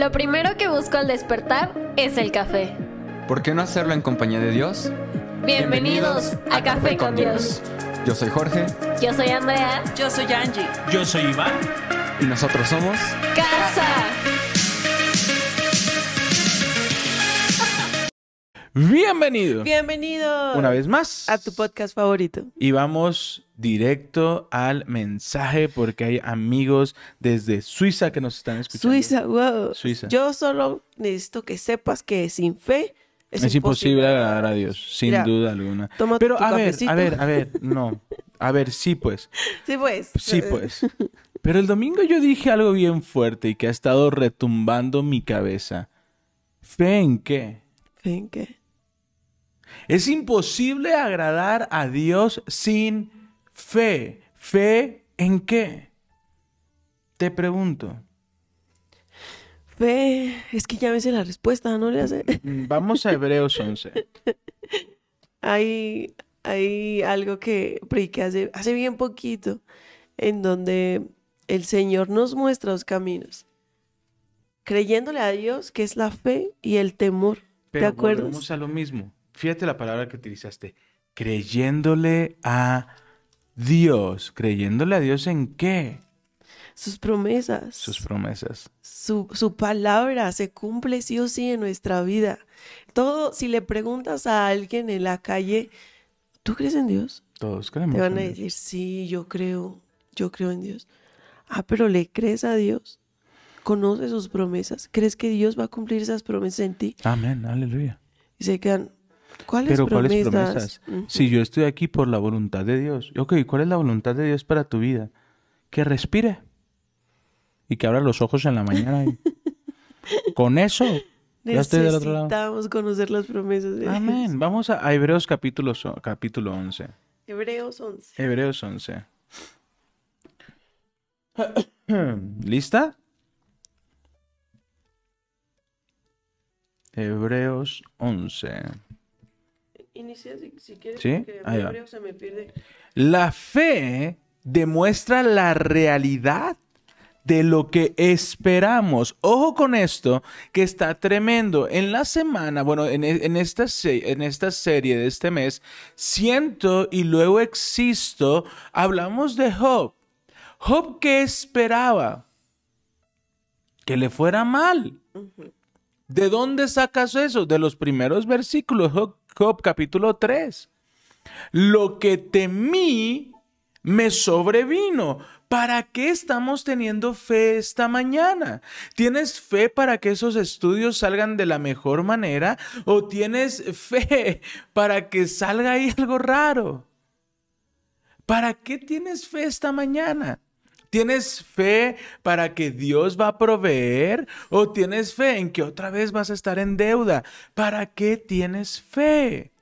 Lo primero que busco al despertar es el café. ¿Por qué no hacerlo en compañía de Dios? Bienvenidos, a, Café con Dios. Yo soy Jorge Yo soy Andrea. Yo soy Angie. Yo soy Iván. y nosotros somos... Casa. Bienvenido. Bienvenido Una vez más. a tu podcast favorito. Y vamos directo al mensaje porque hay amigos desde Suiza que nos están escuchando. Suiza, wow. Suiza. Yo solo necesito que sepas que sin fe es, Es, imposible agradar a Dios, sin Mira, duda alguna. toma Pero a ver, a ver, a ver, no. A ver, sí pues. Sí, pues. Sí pues. Pero el domingo yo dije algo bien fuerte y que ha estado retumbando mi cabeza. ¿Fe en qué? ¿Fe en qué? Es imposible agradar a Dios sin fe. ¿Fe en qué? Te pregunto. Fe. Es que ya me sé la respuesta, ¿no le hace? Mm, Vamos a Hebreos 11. hay, hay algo que prediqué hace, hace bien poquito, en donde el Señor nos muestra los caminos. Creyéndole a Dios, que es la fe y el temor. Pero ¿Te acuerdas? volvemos a lo mismo. Fíjate la palabra que utilizaste. Creyéndole a Dios. ¿Creyéndole a Dios en qué? Sus promesas. Sus promesas. su, su palabra se cumple sí o sí en nuestra vida. Todo, si le preguntas a alguien en la calle, ¿tú crees en Dios? Todos creemos. Te van a Dios. decir, sí, yo creo, yo creo en Dios. Ah, pero ¿le crees a Dios? ¿Conoces sus promesas? ¿Crees que Dios va a cumplir esas promesas en ti? Amén, aleluya. Y se quedan, ¿cuáles Pero promesas? ¿cuáles promesas? Si yo estoy aquí por la voluntad de Dios. Ok, ¿cuál es la voluntad de Dios para tu vida? Que respire. Y que abra los ojos en la mañana. y- Con eso. Ya estoy del otro lado. Necesitamos conocer las promesas de Dios. Amén. Vamos a, a Hebreos capítulo, so- capítulo 11. Hebreos 11. Hebreos 11. ¿Lista? Hebreos 11. Inicia si, si quieres, ¿Sí? porque Ahí mi va. hebreo se me pierde. La fe demuestra la realidad de lo que esperamos. Ojo con esto, que está tremendo. En la semana, bueno, en, e- en esta, en esta serie de este mes, siento y luego existo, hablamos de Job. Job que esperaba que le fuera mal. ¿De dónde sacas eso? De los primeros versículos, Job, capítulo 3 lo que temí me sobrevino. ¿Para qué estamos teniendo fe esta mañana? ¿Tienes fe para que esos estudios salgan de la mejor manera? ¿O tienes fe para que salga ahí algo raro? ¿Para qué tienes fe esta mañana? ¿Tienes fe para que Dios va a proveer? ¿O tienes fe en que otra vez vas a estar en deuda? ¿Para qué tienes fe?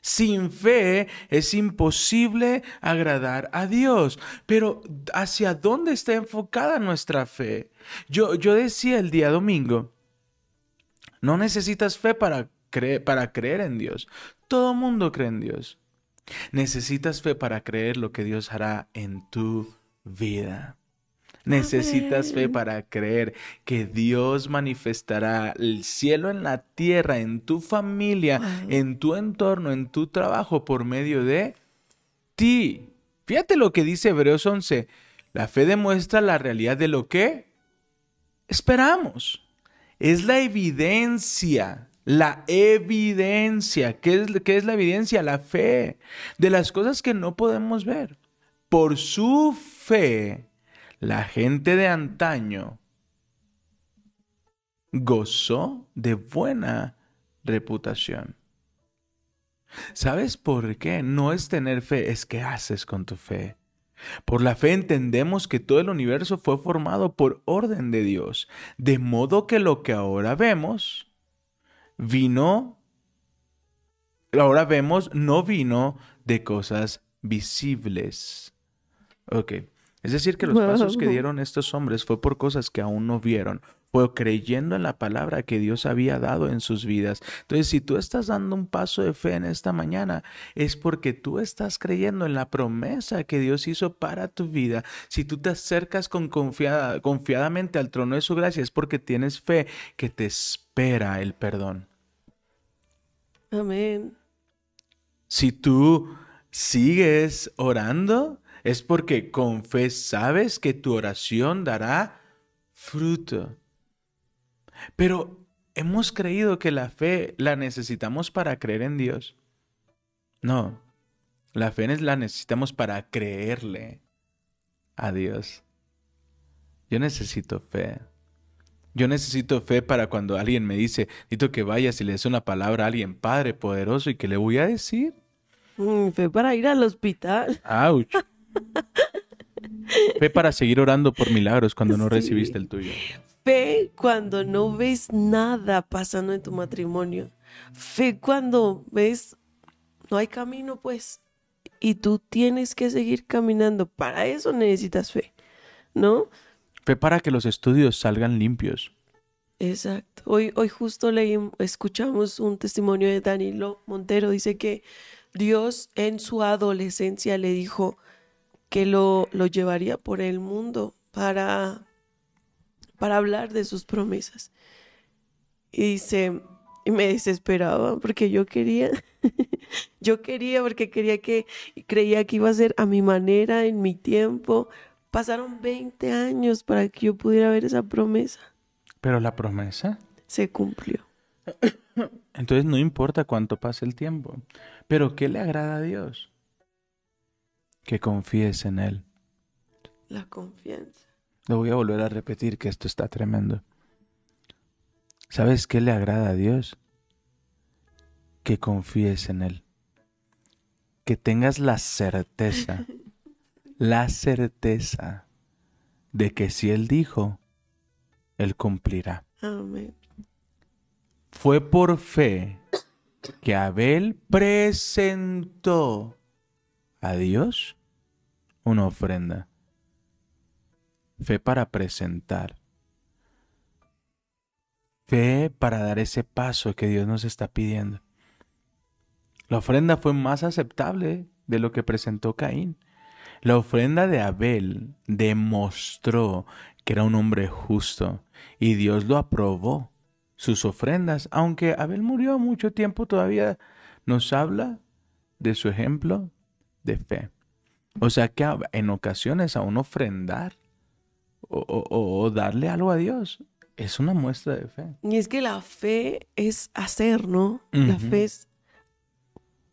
Sin fe es imposible agradar a Dios. Pero ¿hacia dónde está enfocada nuestra fe? Yo, yo decía el día domingo, no necesitas fe para, para creer en Dios. Todo mundo cree en Dios. Necesitas fe para creer lo que Dios hará en tu vida. Necesitas fe para creer que Dios manifestará el cielo en la tierra, en tu familia, Wow. en tu entorno, en tu trabajo, por medio de ti. Fíjate lo que dice Hebreos 11. La fe demuestra la realidad de lo que esperamos. Es la evidencia, la evidencia. ¿Qué es, qué es la evidencia? La fe de las cosas que no podemos ver. Por su fe, la gente de antaño gozó de buena reputación. ¿Sabes por qué? No es tener fe, es qué haces con tu fe. Por la fe entendemos que todo el universo fue formado por orden de Dios, de modo que lo que ahora vemos vino, ahora vemos, no vino de cosas visibles. Ok, Es decir, que los pasos que dieron estos hombres fue por cosas que aún no vieron, fue creyendo en la palabra que Dios había dado en sus vidas. Entonces, si tú estás dando un paso de fe en esta mañana, es porque tú estás creyendo en la promesa que Dios hizo para tu vida. Si tú te acercas con confiada, confiadamente al trono de su gracia, es porque tienes fe que te espera el perdón. Amén. Si tú sigues orando, es porque con fe sabes que tu oración dará fruto. Pero hemos creído que la fe la necesitamos para creer en Dios. No, la fe la necesitamos para creerle a Dios. Yo necesito fe. Yo necesito fe para cuando alguien me dice, necesito que vayas y le des una palabra a alguien, Padre poderoso, y que le voy a decir. Mm, fe para ir al hospital. ¡Auch! Fe para seguir orando por milagros cuando no Sí. recibiste el tuyo. Fe cuando no ves nada pasando en tu matrimonio. Fe cuando ves no hay camino, pues. Y tú tienes que seguir caminando. Para eso necesitas fe, ¿no? Fe para que los estudios salgan limpios. Exacto. Hoy, hoy justo leímos, escuchamos un testimonio de Danilo Montero. Dice que Dios en su adolescencia le dijo que lo, lo llevaría por el mundo para, para hablar de sus promesas. Y dice, y me desesperaba porque yo quería, yo quería porque quería que, creía que iba a ser a mi manera, en mi tiempo. Pasaron 20 años para que yo pudiera ver esa promesa. Pero la promesa, Se cumplió. entonces no importa cuánto pase el tiempo. Pero ¿qué le agrada a Dios? Que confíes en Él. La confianza. Lo voy a volver a repetir que esto está tremendo. ¿Sabes qué le agrada a Dios? Que confíes en Él. Que tengas la certeza, la certeza de que si Él dijo, Él cumplirá. Amén. Fue por fe que Abel presentó a Dios una ofrenda. Fe para presentar. Fe para dar ese paso que Dios nos está pidiendo. La ofrenda fue más aceptable de lo que presentó Caín. La ofrenda de Abel demostró que era un hombre justo y Dios lo aprobó sus ofrendas, aunque Abel murió mucho tiempo, todavía nos habla de su ejemplo de fe. O sea que a- en ocasiones aún ofrendar o, o- o darle algo a Dios es una muestra de fe. Y es que la fe es hacer, ¿no? La fe es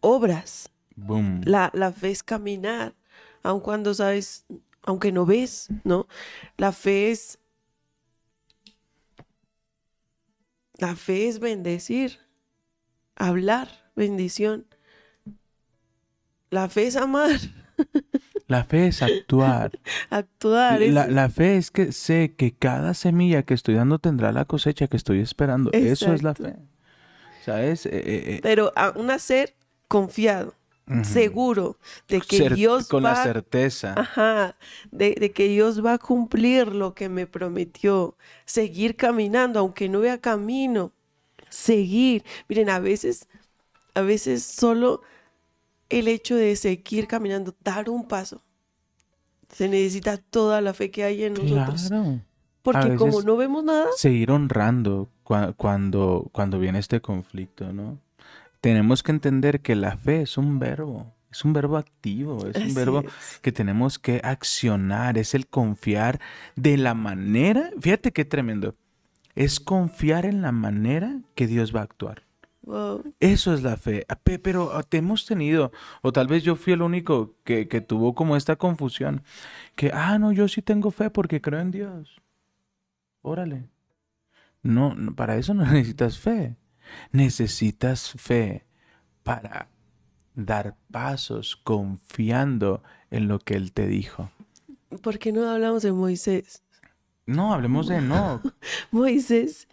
obras. Boom. La, la fe es caminar, aun cuando sabes, aunque no ves, ¿no? La fe es... La fe es bendecir, hablar, bendición. La fe es amar, La fe es actuar. actuar. es- La, la fe es que sé que cada semilla que estoy dando tendrá la cosecha que estoy esperando. Eso es la fe. ¿Sabes? Eh, eh, eh, Pero a un hacer confiado, seguro de que Cer- Dios con va la certeza. Ajá, de, de que Dios va a cumplir lo que me prometió, seguir caminando, aunque no vea camino, seguir. Miren, a veces, a veces solo el hecho de seguir caminando, dar un paso, se necesita toda la fe que hay en nosotros. Claro. Porque como no vemos nada, seguir honrando cua- cuando, cuando viene este conflicto, ¿no? Tenemos que entender que la fe es un verbo, es un verbo activo, es un verbo es. que tenemos que accionar, es el confiar de la manera, fíjate qué tremendo, es confiar en la manera que Dios va a actuar. Wow, Eso es la fe. Ah, pe- Pero ah, te hemos tenido, o tal vez yo fui el único que, que tuvo como esta confusión, que, ah, no, yo sí tengo fe porque creo en Dios. Órale. No, no, para eso no necesitas fe. Necesitas fe para dar pasos confiando en lo que Él te dijo. ¿por qué no hablamos de Moisés? No, hablemos de no. Moisés,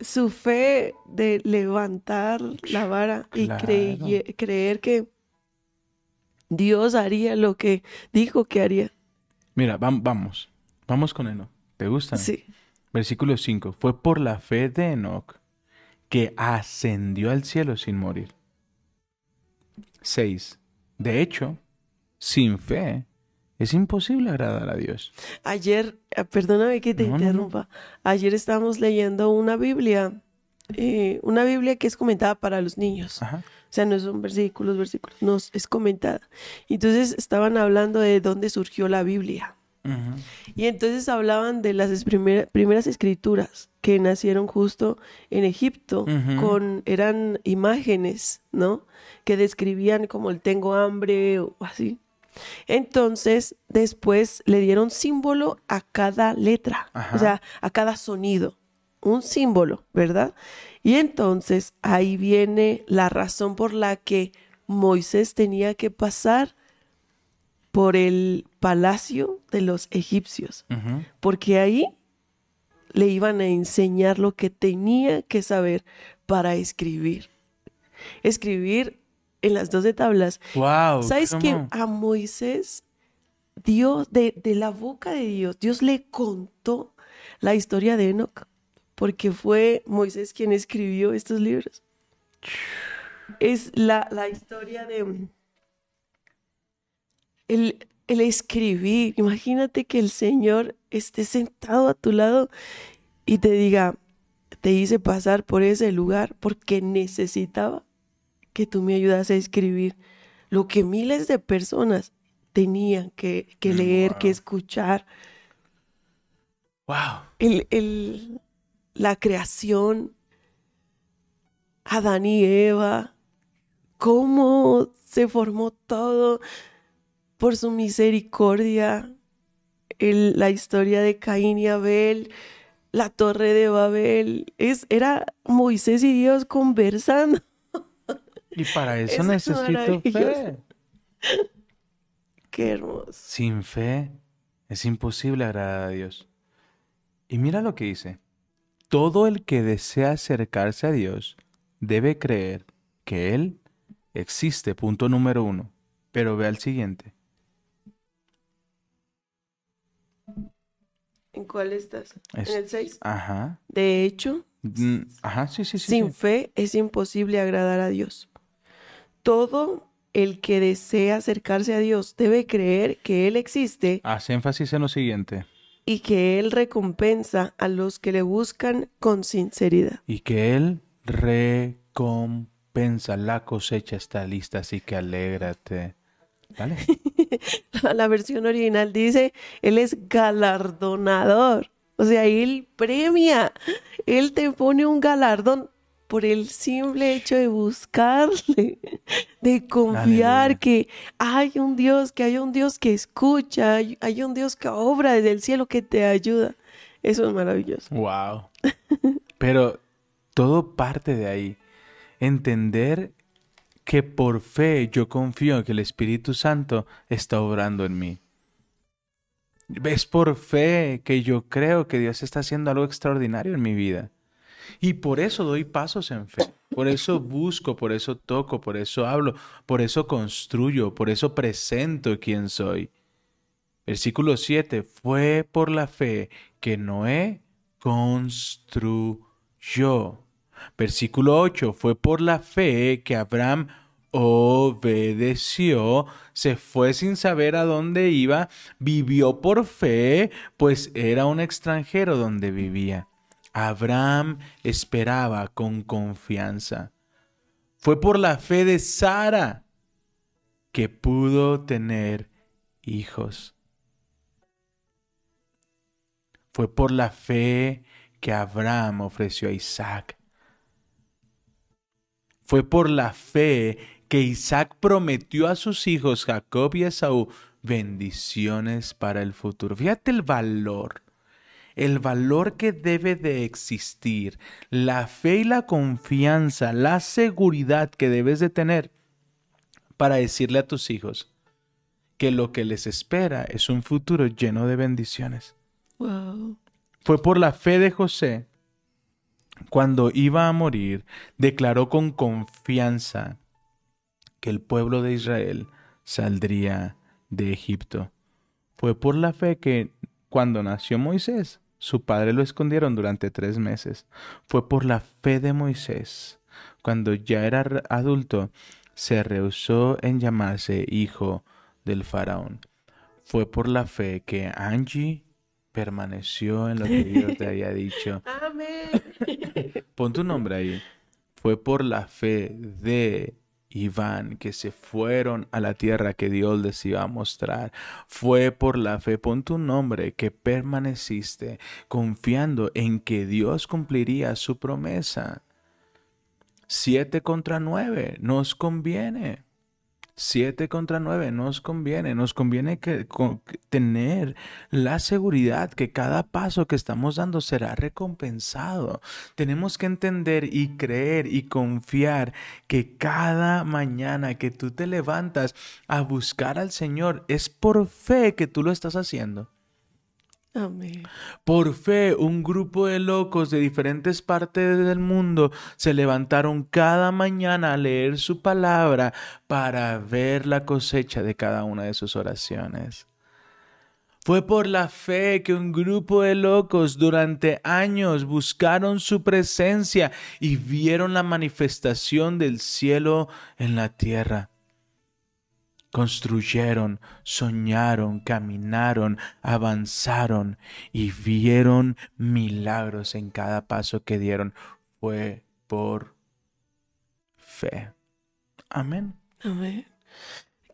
su fe de levantar la vara y Claro. creye- creer que Dios haría lo que dijo que haría. Mira, vam- vamos. Vamos con Enoch. ¿Te gustan? Sí. Versículo 5. Fue por la fe de Enoch que ascendió al cielo sin morir. 6. De hecho, sin fe es imposible agradar a Dios. Ayer, eh, perdóname que te No, no, no. interrumpa. Ayer estábamos leyendo una Biblia, eh, una Biblia que es comentada para los niños. Ajá. O sea, no son versículos, versículos, no, es comentada. Entonces estaban hablando de dónde surgió la Biblia. Y entonces hablaban de las primer- primeras escrituras que nacieron justo en Egipto, con, eran imágenes, ¿no? Que describían como el tengo hambre o así. Entonces, después le dieron símbolo a cada letra, Ajá. o sea, a cada sonido, un símbolo, ¿verdad? Y entonces ahí viene la razón por la que Moisés tenía que pasar por el palacio de los egipcios, porque ahí le iban a enseñar lo que tenía que saber para escribir. Escribir en las doce tablas. Wow. ¿Sabes on. a Moisés, Dios, de, de la boca de Dios, Dios le contó la historia de Enoch? Porque fue Moisés quien escribió estos libros. Es la, la historia de el, el escribir. Imagínate que el Señor esté sentado a tu lado y te diga, te hice pasar por ese lugar porque necesitaba que tú me ayudas a escribir lo que miles de personas tenían que, que leer, que escuchar. Wow. El, el- la creación, Adán y Eva, cómo se formó todo por su misericordia, el- la historia de Caín y Abel, la torre de Babel, es, era Moisés y Dios conversando. Y para eso, Eso es necesito fe. Qué hermoso. Sin fe es imposible agradar a Dios. Y mira lo que dice. Todo el que desea acercarse a Dios debe creer que Él existe, punto número uno. Pero ve al siguiente. ¿En cuál estás? Es- En el 6. Ajá. De hecho, Mm, Ajá, sí, sí, sí. Sin fe es imposible agradar a Dios. Todo el que desea acercarse a Dios debe creer que Él existe Hace énfasis en lo siguiente. y que Él recompensa a los que le buscan con sinceridad. Y que Él recompensa. La cosecha está lista, así que alégrate. ¿Vale? La versión original dice, Él es galardonador. O sea, Él premia. Él te pone un galardón por el simple hecho de buscarle, de confiar Aleluya. que hay un Dios, que hay un Dios que escucha, hay, hay un Dios que obra desde el cielo que te ayuda. Eso es maravilloso. Wow. Pero todo parte de ahí. Entender que por fe yo confío en que el Espíritu Santo está obrando en mí. Es por fe que yo creo que Dios está haciendo algo extraordinario en mi vida. Y por eso doy pasos en fe. Por eso busco, por eso toco, por eso hablo, por eso construyo, por eso presento quién soy. Versículo 7. Fue por la fe que Noé construyó. Versículo 8. Fue por la fe que Abraham obedeció, se fue sin saber a dónde iba, vivió por fe, pues era un extranjero donde vivía. Abraham esperaba con confianza. Fue por la fe de Sara que pudo tener hijos. Fue por la fe que Abraham ofreció a Isaac. Fue por la fe que Isaac prometió a sus hijos Jacob y Esaú bendiciones para el futuro. Fíjate el valor, el valor que debe de existir, la fe y la confianza, la seguridad que debes de tener para decirle a tus hijos que lo que les espera es un futuro lleno de bendiciones. Wow. Fue por la fe de José, cuando iba a morir, declaró con confianza que el pueblo de Israel saldría de Egipto. Fue por la fe que cuando nació Moisés, su padre lo escondieron durante tres meses. Fue por la fe de Moisés, cuando ya era adulto, se rehusó en llamarse hijo del faraón. Fue por la fe que Angie permaneció en lo que Dios te había dicho. Amén. Pon tu nombre ahí. Fue por la fe de Iván que se fueron a la tierra que Dios les iba a mostrar. Fue por la fe, pon tu nombre, que permaneciste confiando en que Dios cumpliría su promesa. Siete contra nueve nos conviene. Siete contra nueve nos conviene. Nos conviene que, con- tener la seguridad que cada paso que estamos dando será recompensado. Tenemos que entender y creer y confiar que cada mañana que tú te levantas a buscar al Señor es por fe que tú lo estás haciendo. Amén. Por fe, un grupo de locos de diferentes partes del mundo se levantaron cada mañana a leer su palabra para ver la cosecha de cada una de sus oraciones. Fue por la fe que un grupo de locos durante años buscaron su presencia y vieron la manifestación del cielo en la tierra. Construyeron, soñaron, caminaron, avanzaron y vieron milagros en cada paso que dieron. Fue por fe. Amén. Amén.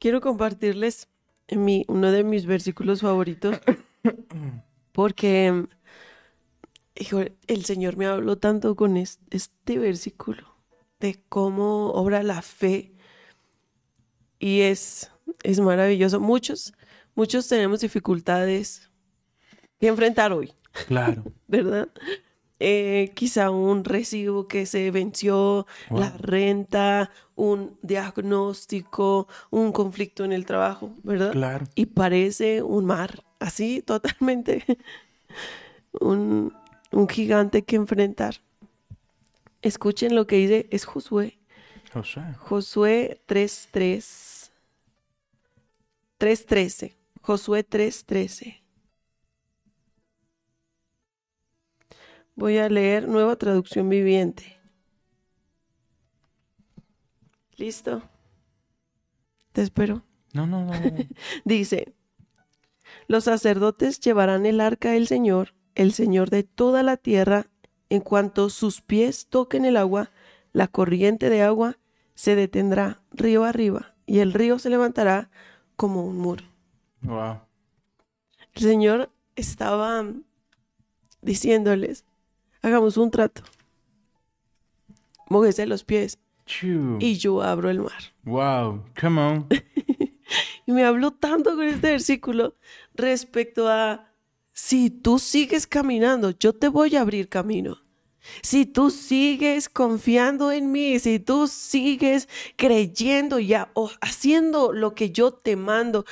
Quiero compartirles mi, uno de mis versículos favoritos porque hijo, el Señor me habló tanto con es- este versículo de cómo obra la fe y es, es maravilloso. Muchos, muchos tenemos dificultades que enfrentar hoy. Claro. ¿verdad? Eh, quizá un recibo que se venció, Wow. la renta, un diagnóstico, un conflicto en el trabajo, ¿verdad? Claro. Y parece un mar, así totalmente, un, un gigante que enfrentar. Escuchen lo que dice, es Josué. Josué. Josué 3.3. 3.13. Josué 3.13. Voy a leer nueva traducción viviente. ¿Listo? Te espero. No, no, no. no. Dice, los sacerdotes llevarán el arca del Señor, el Señor de toda la tierra, en cuanto sus pies toquen el agua, la corriente de agua se detendrá río arriba y el río se levantará como un muro. Wow. El Señor estaba diciéndoles, hagamos un trato, mójese los pies y yo abro el mar. Wow. Come on. Y me habló tanto con este versículo respecto a si tú sigues caminando, yo te voy a abrir camino. Si tú sigues confiando en mí, si tú sigues creyendo ya o haciendo lo que yo te mando,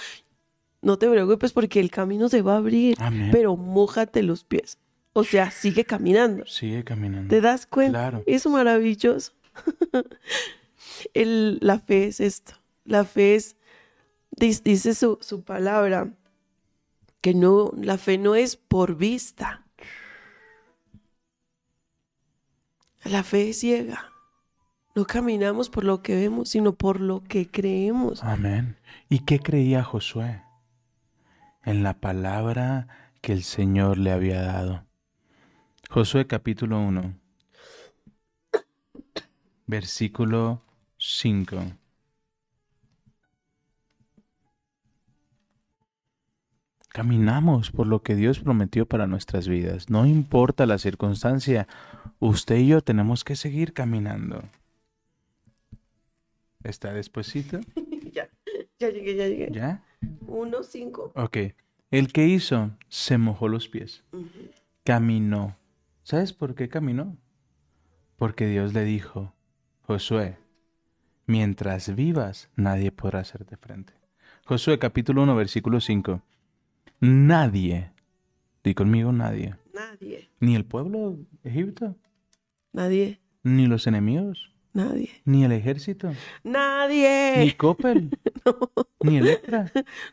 no te preocupes porque el camino se va a abrir, Amén. pero mójate los pies. O sea, sigue caminando. Sigue caminando. ¿Te das cuenta? Claro. Es maravilloso. El- la fe es esto. La fe es, dice su, su palabra, que no, la fe no es por vista. La fe es ciega. No caminamos por lo que vemos, sino por lo que creemos. Amén. ¿Y qué creía Josué? En la palabra que el Señor le había dado. Josué capítulo 1, versículo 5. Caminamos por lo que Dios prometió para nuestras vidas. No importa la circunstancia, usted y yo tenemos que seguir caminando. ¿Está despuesito? ya, ya llegué, ya llegué. ¿Ya? Uno, cinco. Ok. El que hizo se mojó los pies. Caminó. ¿Sabes por qué caminó? Porque Dios le dijo, Josué, mientras vivas, nadie podrá hacerte frente. Josué capítulo 1, versículo 5. Nadie, di conmigo nadie, Nadie, ni el pueblo de Egipto, nadie, ni los enemigos, Nadie. Ni el ejército. Ni Nadie. Coppel. Ni Electra.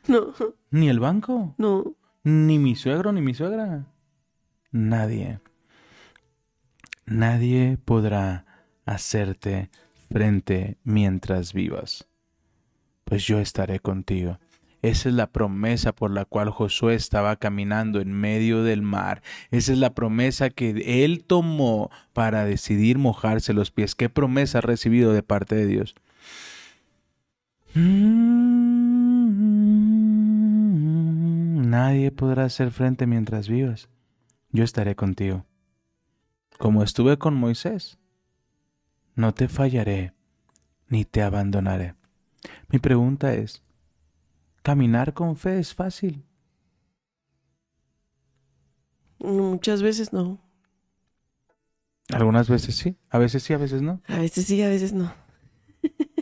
No, Ni el banco. no. Ni mi suegro, ni mi suegra. Nadie. Nadie podrá hacerte frente mientras vivas. Pues yo estaré contigo. Esa es la promesa por la cual Josué estaba caminando en medio del mar. Esa es la promesa que él tomó para decidir mojarse los pies. ¿Qué promesa ha recibido de parte de Dios? Mm, Nadie podrá hacer frente mientras vivas. Yo estaré contigo. Como estuve con Moisés, no te fallaré ni te abandonaré. Mi pregunta es, ¿caminar con fe es fácil? Muchas veces no. Algunas veces sí, a veces sí, a veces no. A veces sí, a veces no.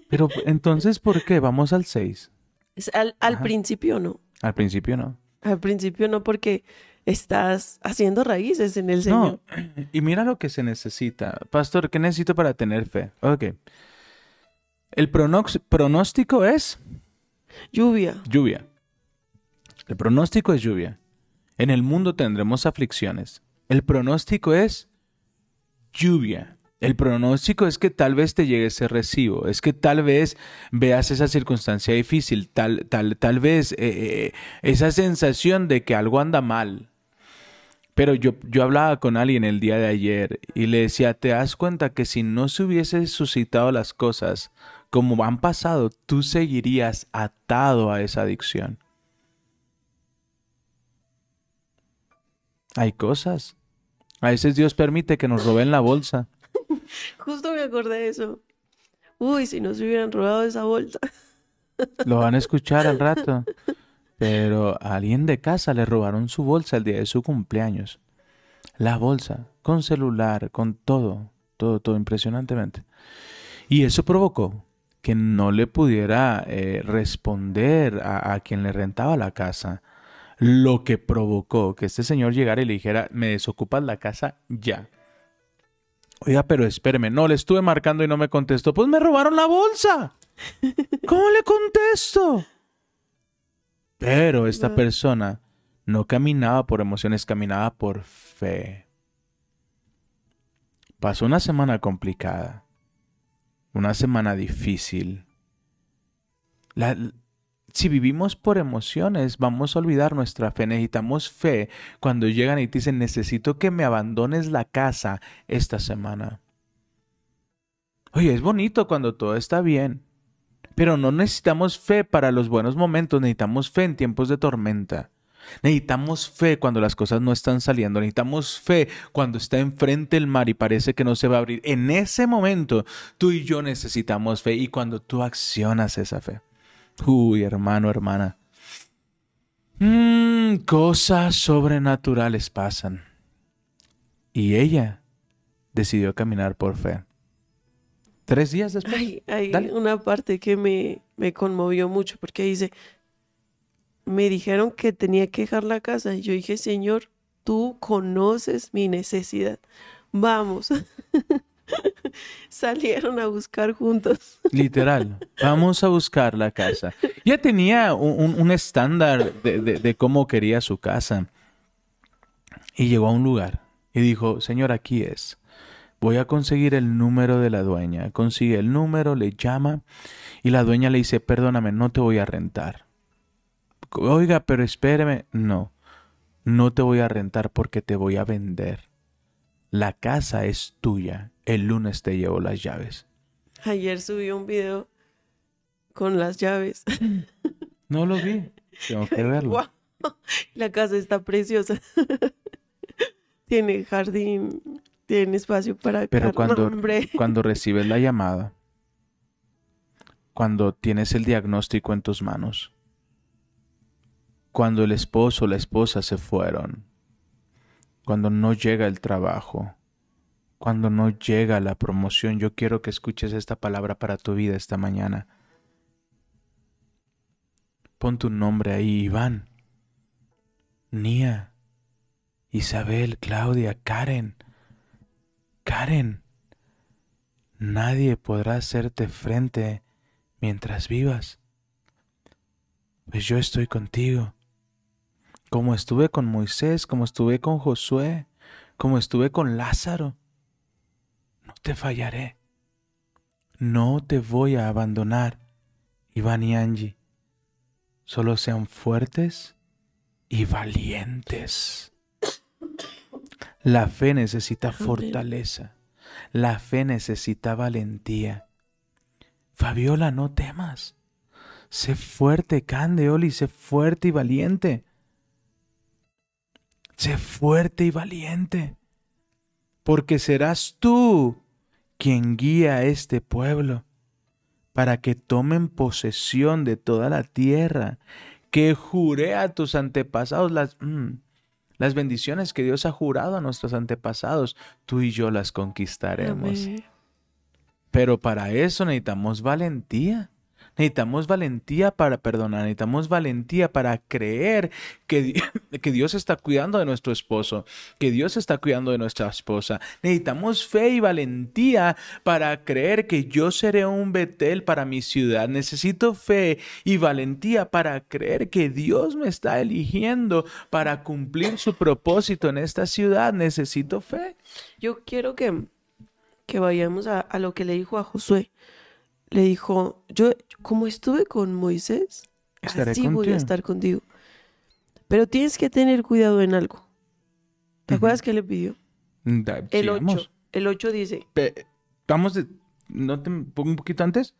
Pero entonces, ¿por qué? Vamos al 6. Es al, al principio no. Al principio no. Al principio no, porque estás haciendo raíces en el No, Señor. y mira lo que se necesita. Pastor, ¿qué necesito para tener fe? Ok. El pronóstico es Lluvia. lluvia. El pronóstico es lluvia. En el mundo tendremos aflicciones. El pronóstico es lluvia. El pronóstico es que tal vez te llegue ese recibo, es que tal vez veas esa circunstancia difícil, tal, tal, tal vez eh, eh, esa sensación de que algo anda mal. Pero yo, yo hablaba con alguien el día de ayer y le decía, ¿te das cuenta que si no se hubiese suscitado las cosas como han pasado, tú seguirías atado a esa adicción? Hay cosas. A veces Dios permite que nos roben la bolsa. Justo me acordé de eso. Uy, si nos hubieran robado esa bolsa. Lo van a escuchar al rato. Pero a alguien de casa le robaron su bolsa el día de su cumpleaños. La bolsa, con celular, con todo, todo, todo impresionantemente. Y eso provocó que no le pudiera eh, responder a, a quien le rentaba la casa. Lo que provocó que este señor llegara y le dijera, me desocupas la casa ya. Oiga, pero espéreme, no, le estuve marcando y no me contestó. Pues me robaron la bolsa. ¿Cómo le contesto? Pero esta persona no caminaba por emociones, caminaba por fe. Pasó una semana complicada, una semana difícil. Si vivimos por emociones, vamos a olvidar nuestra fe. Necesitamos fe cuando llegan y te dicen, necesito que me abandones la casa esta semana. Oye, es bonito cuando todo está bien. Pero no necesitamos fe para los buenos momentos, necesitamos fe en tiempos de tormenta. Necesitamos fe cuando las cosas no están saliendo, necesitamos fe cuando está enfrente el mar y parece que no se va a abrir. En ese momento tú y yo necesitamos fe y cuando tú accionas esa fe. Uy, hermano, hermana. Mm, cosas sobrenaturales pasan. Y ella decidió caminar por fe. Tres días después. Ay, hay Dale. una parte que me, me conmovió mucho porque dice, me dijeron que tenía que dejar la casa y yo dije, Señor, tú conoces mi necesidad. Vamos. Salieron a buscar juntos. Literal, vamos a buscar la casa. Ya tenía un, un- estándar de, de- de cómo quería su casa. Y llegó a un lugar y dijo, Señor, aquí es. Voy a conseguir el número de la dueña. Consigue el número, le llama y la dueña le dice, perdóname, no te voy a rentar. Oiga, pero espéreme. No, no te voy a rentar porque te voy a vender. La casa es tuya. El lunes te llevo las llaves. Ayer subí un video con las llaves. No lo vi. Tengo que verlo. La casa está preciosa. Tiene jardín, tiene espacio para Pero cuando, cuando recibes la llamada, cuando tienes el diagnóstico en tus manos, cuando el esposo o la esposa se fueron, cuando no llega el trabajo, cuando no llega la promoción, yo quiero que escuches esta palabra para tu vida esta mañana. Pon tu nombre ahí, Iván, Nia, Isabel, Claudia, Karen. Karen, nadie podrá hacerte frente mientras vivas. Pues yo estoy contigo, como estuve con Moisés, como estuve con Josué, como estuve con Lázaro. No te fallaré. No te voy a abandonar, Iván y Angie. Solo sean fuertes y valientes. La fe necesita fortaleza. La fe necesita valentía. Fabiola, no temas. Sé fuerte, Candeoli, sé fuerte y valiente. Sé fuerte y valiente, porque serás tú quien guía a este pueblo para que tomen posesión de toda la tierra que juré a tus antepasados las, mm, las bendiciones que Dios ha jurado a nuestros antepasados, tú y yo las conquistaremos. Amén. Pero para eso necesitamos valentía. Necesitamos valentía para perdonar, necesitamos valentía para creer que, que Dios está cuidando de nuestro esposo, que Dios está cuidando de nuestra esposa. Necesitamos fe y valentía para creer que yo seré un Betel para mi ciudad. Necesito fe y valentía para creer que Dios me está eligiendo para cumplir su propósito en esta ciudad. Necesito fe. Yo quiero que, que vayamos a, a lo que le dijo a Josué. Le dijo, yo como estuve con Moisés, Estaré así voy a estar contigo. Pero tienes que tener cuidado en algo. ¿Te acuerdas que le pidió? Da- El sigamos. 8. El 8 dice, Pe- vamos de, no te pongo un poquito antes.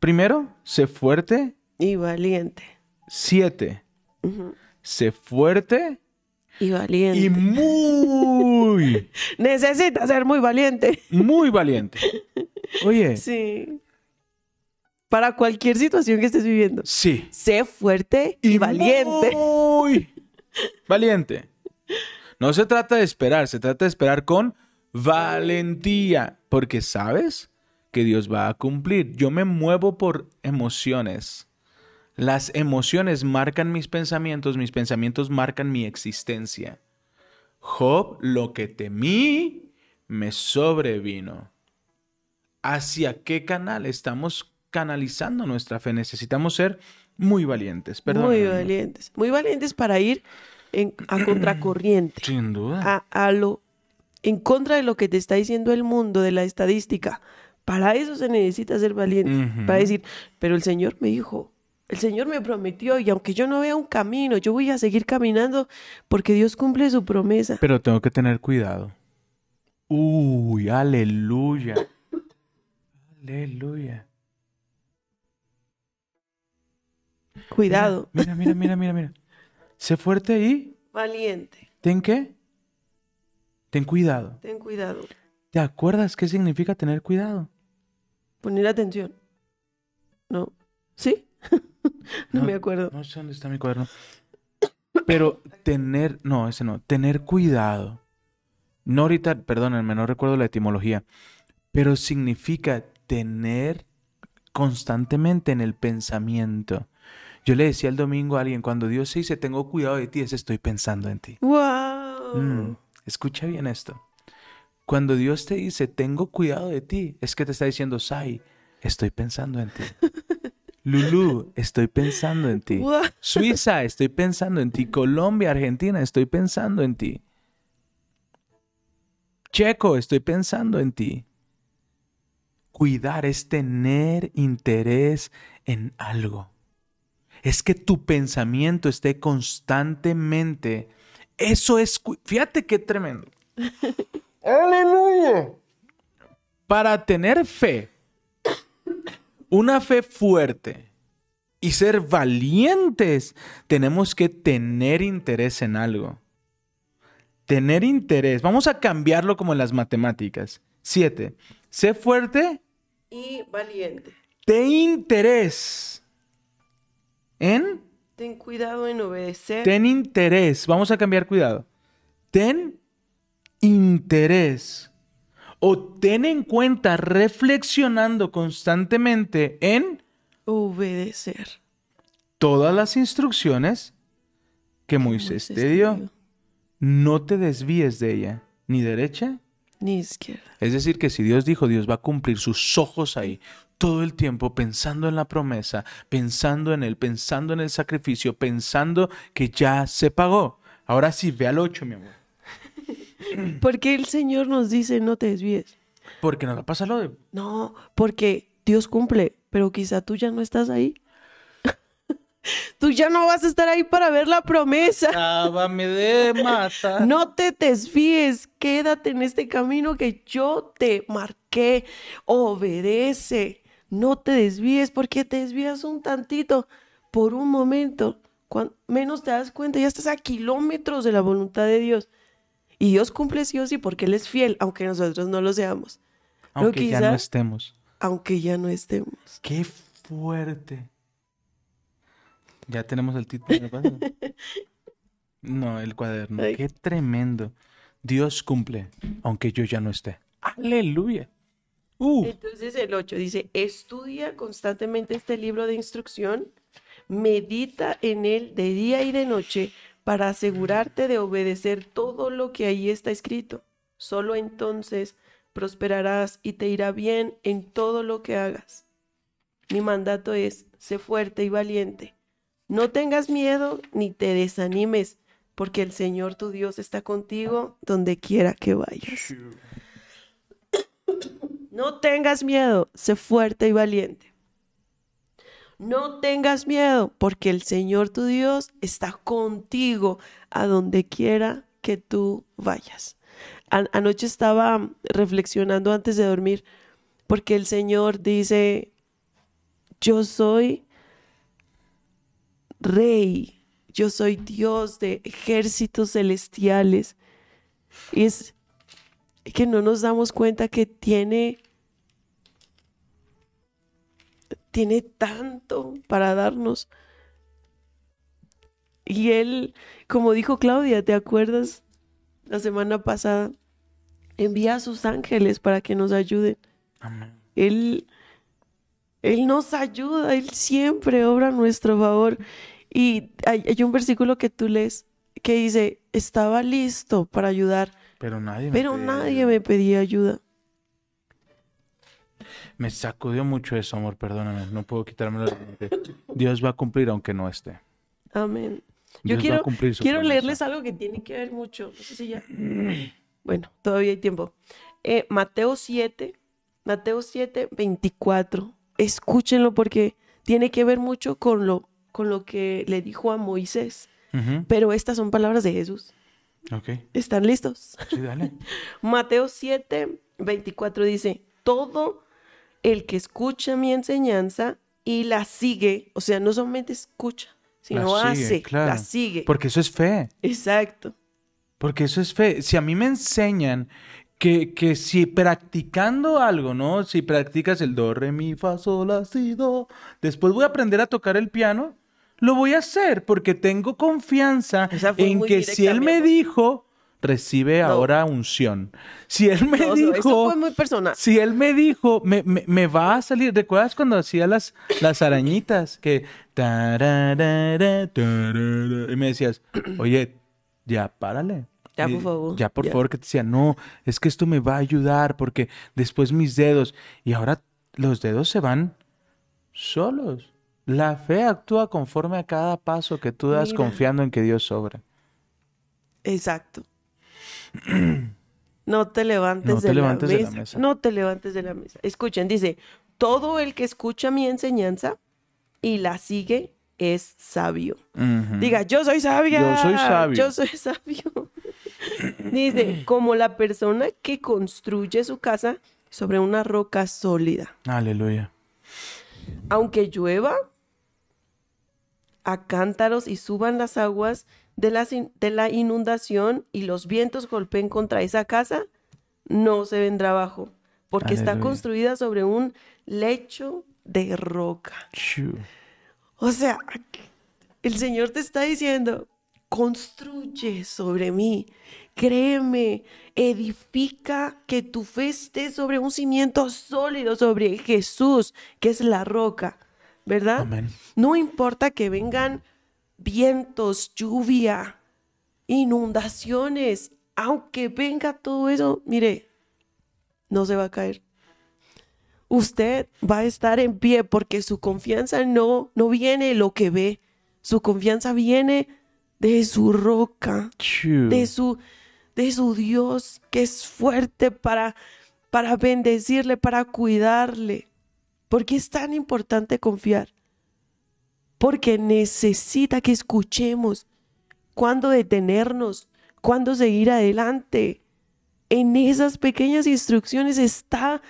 Primero, sé fuerte. y valiente. Siete, sé fuerte Y valiente. y muy, Necesita ser muy valiente. muy valiente. Oye, Sí. Para cualquier situación que estés viviendo. sí. Sé fuerte y, valiente. Muy valiente. No se trata de esperar, se trata de esperar con valentía, porque sabes que Dios va a cumplir. Yo me muevo por emociones. Las emociones marcan mis pensamientos, mis pensamientos marcan mi existencia. Job, lo que temí, me sobrevino. ¿Hacia qué canal estamos canalizando nuestra fe? Necesitamos ser muy valientes. Perdón. Muy valientes. Muy valientes para ir en- a contracorriente. Sin duda. a, a lo en contra de lo que te está diciendo el mundo de la estadística. Para eso se necesita ser valiente. Para decir, pero el Señor me dijo, el Señor me prometió y aunque yo no vea un camino, yo voy a seguir caminando porque Dios cumple su promesa. Pero tengo que tener cuidado. Uy, aleluya. Aleluya. Cuidado. Mira, mira, mira, mira, mira. Sé fuerte y Valiente. ten qué? Ten cuidado. Ten cuidado. ¿Te acuerdas qué significa tener cuidado? Poner atención. ¿No? ¿Sí? no, me acuerdo. No sé dónde está mi cuaderno. Pero tener, no, ese no, tener cuidado. No ahorita, perdónenme, no recuerdo la etimología, pero significa tener constantemente en el pensamiento. Yo le decía el domingo a alguien, cuando Dios se dice, tengo cuidado de ti, es estoy pensando en ti. ¡Wow! Mm, escucha bien esto. Cuando Dios te dice, tengo cuidado de ti, es que te está diciendo, Sai, estoy pensando en ti. Lulu, estoy pensando en ti. Suiza, estoy pensando en ti. Colombia, Argentina, estoy pensando en ti. Checo, estoy pensando en ti. Cuidar es tener interés en algo. Es que tu pensamiento esté constantemente. Eso es. Fíjate qué tremendo. Aleluya. Para tener fe, una fe fuerte y ser valientes, tenemos que tener interés en algo. Tener interés. Vamos a cambiarlo como en las matemáticas. Siete. Sé fuerte Y valiente. de interés. En Ten cuidado en obedecer. ten interés. Vamos a cambiar cuidado. Ten interés. O ten en cuenta reflexionando constantemente en Obedecer. todas las instrucciones que Moisés Moisés te dio. No te desvíes de ella, ni derecha Ni izquierda. Es decir, que si Dios dijo, Dios va a cumplir sus ojos ahí todo el tiempo pensando en la promesa, pensando en Él, pensando en el sacrificio, pensando que ya se pagó. Ahora sí, ve al 8, mi amor. Porque el Señor nos dice no te desvíes. Porque nos la pasa lo de... No, porque Dios cumple, pero quizá tú ya no estás ahí. tú ya no vas a estar ahí para ver la promesa. Sábame de mata. No te desvíes, quédate en este camino que yo te marqué. Obedece, no te desvíes porque te desvías un tantito por un momento. Cuando menos te das cuenta, ya estás a kilómetros de la voluntad de Dios. Y Dios cumple sí o sí porque Él es fiel, aunque nosotros no lo seamos. Aunque ya no estemos. Aunque ya no estemos. Qué fuerte. Ya tenemos el título. ¿me pasa? No, el cuaderno. Ay. Qué tremendo. Dios cumple, aunque yo ya no esté. Aleluya. Uh, Entonces el 8 dice, estudia constantemente este libro de instrucción, medita en él de día y de noche para asegurarte de obedecer todo lo que ahí está escrito. Solo entonces prosperarás y te irá bien en todo lo que hagas. Mi mandato es, sé fuerte y valiente. No tengas miedo ni te desanimes, porque el Señor tu Dios está contigo donde quiera que vayas. No tengas miedo, sé fuerte y valiente. No tengas miedo, porque el Señor tu Dios está contigo a donde quiera que tú vayas. An- anoche estaba reflexionando antes de dormir, porque el Señor dice, yo soy rey, yo soy Dios de ejércitos celestiales. Y es que no nos damos cuenta que tiene tiene tanto para darnos. Y él, como dijo Claudia, ¿te acuerdas? La semana pasada, envía a sus ángeles para que nos ayuden. amén. Él, él nos ayuda, Él siempre obra a nuestro favor. Y hay, hay un versículo que tú lees que dice, estaba listo para ayudar, Pero nadie me pero pedía nadie ayuda. me pedía ayuda. Me sacudió mucho eso, amor, perdóname. No puedo quitármelo de la mente. Dios va a cumplir aunque no esté. Amén. Yo Dios quiero, quiero promesa. leerles algo que tiene que ver mucho. No sé si ya. Bueno, todavía hay tiempo. Eh, Mateo 7, Mateo 7, 24. Escúchenlo porque tiene que ver mucho con lo, con lo que le dijo a Moisés. Pero estas son palabras de Jesús. Ok, ¿Están listos? sí, dale. Mateo 7, 24 dice, todo el que escucha mi enseñanza y la sigue, o sea, no solamente escucha, sino La sigue, hace, claro. la sigue. Porque eso es fe. Exacto. Porque eso es fe. Si a mí me enseñan que, que si practicando algo, ¿no? Si practicas el do, re, mi, fa, sol, la, si, do, después voy a aprender a tocar el piano, lo voy a hacer porque tengo confianza en que si él me dijo, recibe No. ahora unción. Si él me No, no, dijo... eso fue muy personal. Si él me dijo, me, me- me va a salir, ¿recuerdas cuando hacía las, las arañitas? Que... tararara, y me decías, oye, ya, párale. Ya, por favor, Ya, por favor, que te decía, no, es que esto me va a ayudar porque después mis dedos, y ahora los dedos se van solos. La fe actúa conforme a cada paso que tú das Mira. confiando en que Dios obra. Exacto. No te levantes, No te de, levantes la de la mesa. No te levantes de la mesa. Escuchen, dice, todo el que escucha mi enseñanza y la sigue es sabio. Diga, yo soy sabia. Yo soy sabio. Yo soy sabio. Dice, como la persona que construye su casa sobre una roca sólida. Aleluya. Aunque llueva a cántaros y suban las aguas de la, de la inundación y los vientos golpeen contra esa casa, no se vendrá abajo, porque está construida sobre un lecho de roca. O sea, el Señor te está diciendo, construye sobre mí, créeme, edifica que tu fe esté sobre un cimiento sólido, sobre Jesús, que es la roca, ¿verdad? Amén. No importa que vengan vientos, lluvia, inundaciones, aunque venga todo eso, mire, no se va a caer. Usted va a estar en pie porque su confianza no, no viene de lo que ve. Su confianza viene de su roca, de su, de su Dios que es fuerte para, para bendecirle, para cuidarle. ¿Por qué es tan importante confiar? Porque necesita que escuchemos cuándo detenernos, cuándo seguir adelante. En esas pequeñas instrucciones está,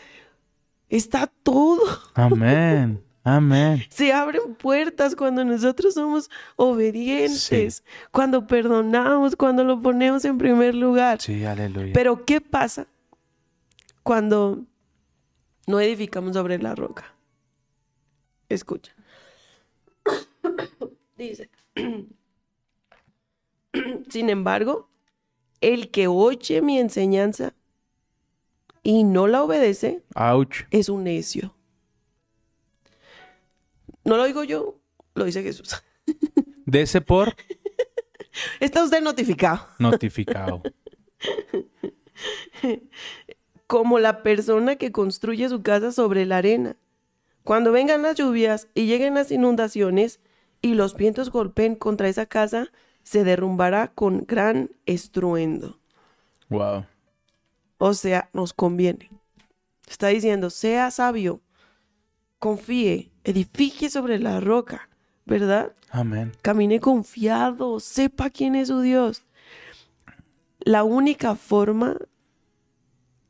está todo. Amén. Amén. Se abren puertas cuando nosotros somos obedientes, cuando perdonamos, cuando lo ponemos en primer lugar. Sí, aleluya. Pero ¿qué pasa cuando no edificamos sobre la roca? Escucha. Dice, sin embargo, el que oye mi enseñanza y no la obedece Ouch. es un necio. No lo digo yo, lo dice Jesús. Dese por Está usted notificado. notificado. como la persona que construye su casa sobre la arena. Cuando vengan las lluvias y lleguen las inundaciones y los vientos golpeen contra esa casa, se derrumbará con gran estruendo. Wow. O sea, nos conviene. Está diciendo, sea sabio, confíe, edifique sobre la roca, ¿verdad? Amén. Camine confiado, sepa quién es su Dios. La única forma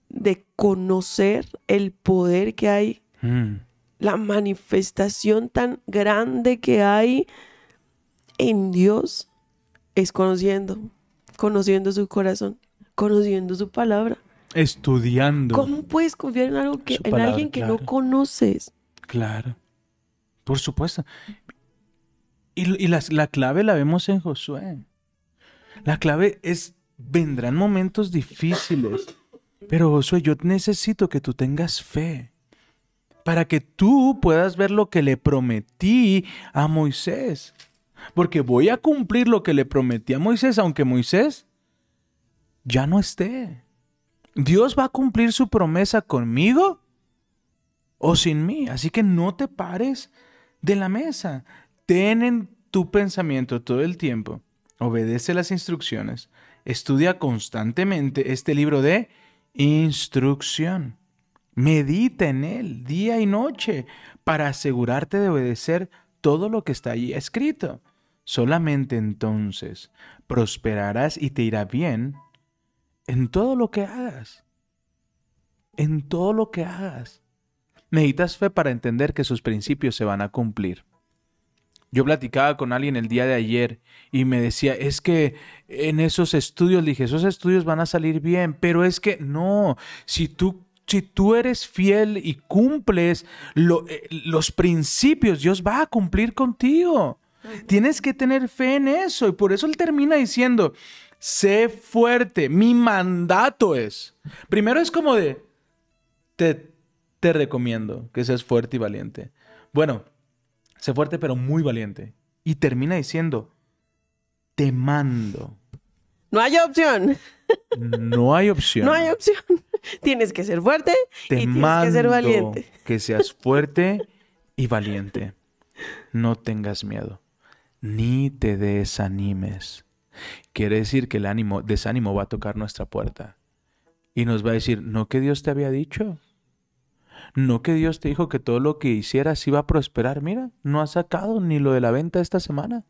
de conocer el poder que hay, Mm. La manifestación tan grande que hay en Dios, es conociendo, conociendo su corazón, conociendo su palabra. Estudiando. ¿Cómo puedes confiar en algo que, en alguien que no conoces? Claro. Por supuesto. Y, y las- la clave la vemos en Josué. La clave es, vendrán momentos difíciles. Pero Josué, yo necesito que tú tengas fe. Para que tú puedas ver lo que le prometí a Moisés. Porque voy a cumplir lo que le prometí a Moisés, aunque Moisés ya no esté. Dios va a cumplir su promesa conmigo o sin mí. Así que no te pares de la mesa. Ten en tu pensamiento todo el tiempo. Obedece las instrucciones. Estudia constantemente este libro de instrucción. Medita en él día y noche para asegurarte de obedecer todo lo que está allí escrito. Solamente entonces prosperarás y te irá bien en todo lo que hagas. En todo lo que hagas. Necesitas fe para entender que sus principios se van a cumplir. Yo platicaba con alguien el día de ayer y me decía, es que en esos estudios, dije, esos estudios van a salir bien, pero es que no, si tú, si tú eres fiel y cumples lo- eh, los principios, Dios va a cumplir contigo. Tienes que tener fe en eso y por eso él termina diciendo, sé fuerte, mi mandato es. Primero es como de, te, te recomiendo que seas fuerte y valiente. Bueno, sé fuerte pero muy valiente. Y termina diciendo, te mando. No hay opción. No hay opción. No hay opción. Tienes que ser fuerte te y tienes mando que ser valiente. que seas fuerte y valiente. No tengas miedo, ni te desanimes. Quiere decir que el ánimo, desánimo va a tocar nuestra puerta y nos va a decir, no que Dios te había dicho. No que Dios te dijo que todo lo que hicieras iba a prosperar. Mira, no has sacado ni lo de la venta esta semana.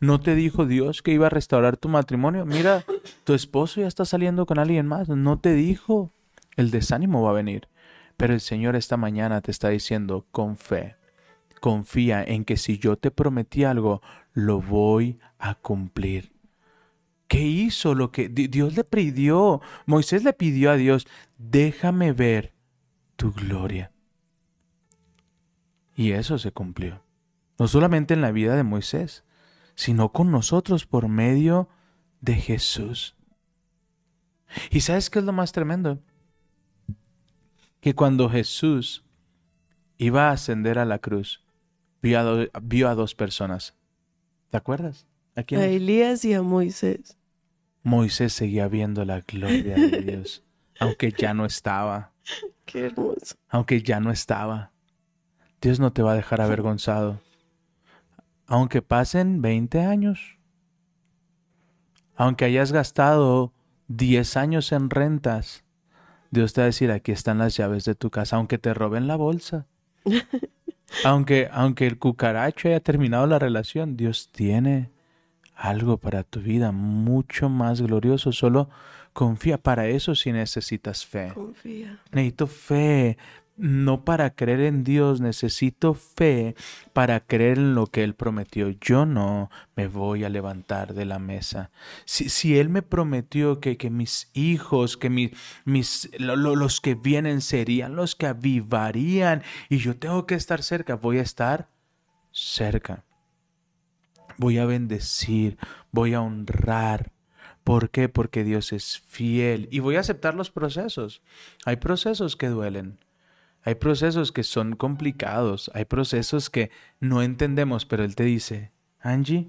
No te dijo Dios que iba a restaurar tu matrimonio. Mira, tu esposo ya está saliendo con alguien más. No te dijo. El desánimo va a venir. Pero el Señor esta mañana te está diciendo con fe. Confía en que si yo te prometí algo, lo voy a cumplir. ¿Qué hizo? Lo que Di- Dios le pidió. Moisés le pidió a Dios, déjame ver tu gloria. Y eso se cumplió. No solamente en la vida de Moisés, sino con nosotros por medio de Jesús. ¿Y sabes qué es lo más tremendo? Que cuando Jesús iba a ascender a la cruz, vio a, do- vio a dos personas. ¿Te acuerdas? ¿A A quiénes? Elías y a Moisés. Moisés seguía viendo la gloria de Dios, aunque ya no estaba. Qué hermoso. aunque ya no estaba. Dios no te va a dejar avergonzado. Aunque pasen 20 años. Aunque hayas gastado 10 años en rentas. Dios te va a decir, aquí están las llaves de tu casa, aunque te roben la bolsa. aunque, aunque el cucaracho haya terminado la relación, Dios tiene algo para tu vida mucho más glorioso. Solo confía. Para eso si necesitas fe. Confía. Necesito fe, no para creer en Dios, necesito fe para creer en lo que Él prometió. Yo no me voy a levantar de la mesa. Si, si Él me prometió que, que mis hijos, que mi- mis, lo- los que vienen serían los que avivarían y yo tengo que estar cerca, voy a estar cerca. Voy a bendecir, voy a honrar. ¿Por qué? Porque Dios es fiel y voy a aceptar los procesos. Hay procesos que duelen. Hay procesos que son complicados, hay procesos que no entendemos, pero Él te dice, Angie,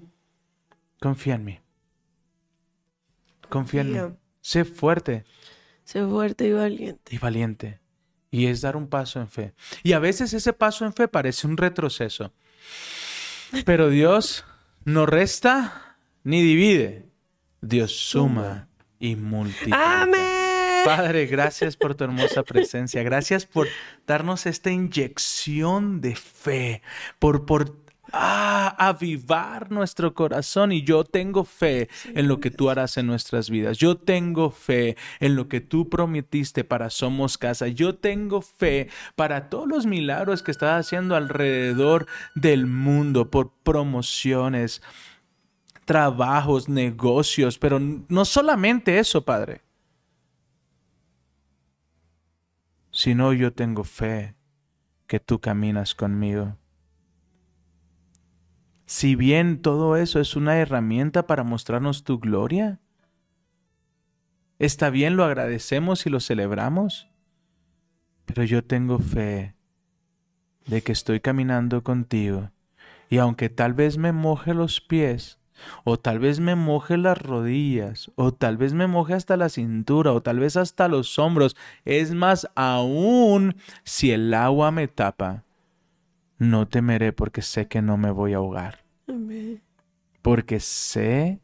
confía en mí. Confía en mí. Sé fuerte Sé fuerte y valiente. y valiente. Y es dar un paso en fe. Y a veces ese paso en fe parece un retroceso. Pero Dios no resta ni divide. Dios suma y multiplica. ¡Amén! Padre, gracias por tu hermosa presencia. Gracias por darnos esta inyección de fe, por, por ah, avivar nuestro corazón. Y yo tengo fe en lo que tú harás en nuestras vidas. Yo tengo fe en lo que tú prometiste para Somos Casa. Yo tengo fe para todos los milagros que estás haciendo alrededor del mundo, por promociones, trabajos, negocios, pero no solamente eso, Padre. Sino yo tengo fe que tú caminas conmigo. Si bien todo eso es una herramienta para mostrarnos tu gloria, está bien, lo agradecemos y lo celebramos, pero yo tengo fe de que estoy caminando contigo y aunque tal vez me moje los pies, o tal vez me moje las rodillas, o tal vez me moje hasta la cintura, o tal vez hasta los hombros. Es más, aún si el agua me tapa, no temeré porque sé que no me voy a ahogar. Amén. Porque sé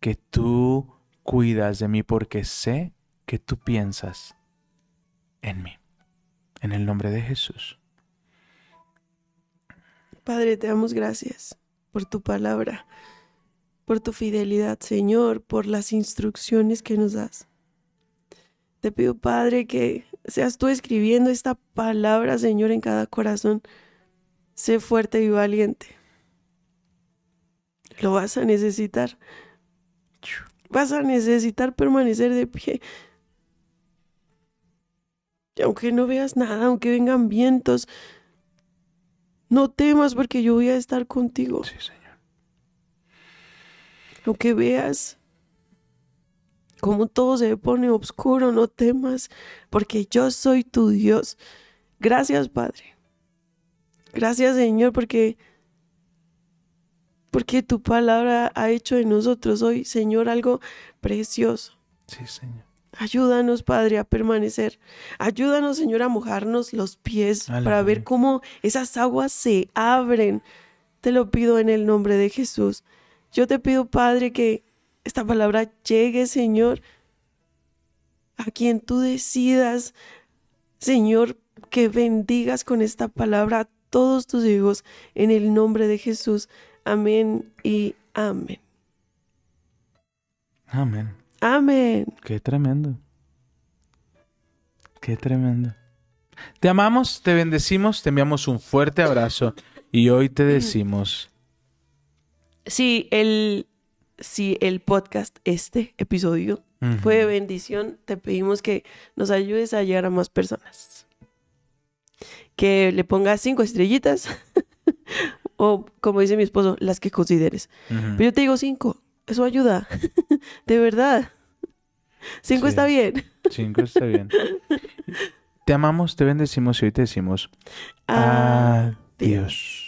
que tú cuidas de mí, porque sé que tú piensas en mí. En el nombre de Jesús. Padre, te damos gracias por tu palabra, por tu fidelidad, Señor, por las instrucciones que nos das. Te pido, Padre, que seas tú escribiendo esta palabra, Señor, en cada corazón. Sé fuerte y valiente. Lo vas a necesitar. Vas a necesitar permanecer de pie. Y aunque no veas nada, aunque vengan vientos, no temas porque yo voy a estar contigo. Sí, Señor. Aunque veas como todo se pone oscuro, no temas porque yo soy tu Dios. Gracias, Padre. Gracias, Señor, porque porque tu palabra ha hecho de nosotros hoy, Señor, algo precioso. Sí, Señor. Ayúdanos, Padre, a permanecer. Ayúdanos, Señor, a mojarnos los pies para ver cómo esas aguas se abren. Te lo pido en el nombre de Jesús. Yo te pido, Padre, que esta palabra llegue, Señor, a quien tú decidas, Señor, que bendigas con esta palabra a todos tus hijos en el nombre de Jesús. Amén y amén. Amén. Amén. Qué tremendo. Qué tremendo. Te amamos, te bendecimos, te enviamos un fuerte abrazo y hoy te decimos, Si el, si el podcast, este episodio, fue de bendición, te pedimos que nos ayudes a llegar a más personas. Que le pongas cinco estrellitas o, como dice mi esposo, las que consideres. Pero yo te digo cinco, eso ayuda, de verdad. Cinco Sí. está bien. Cinco está bien. Te amamos, te bendecimos y hoy te decimos adiós.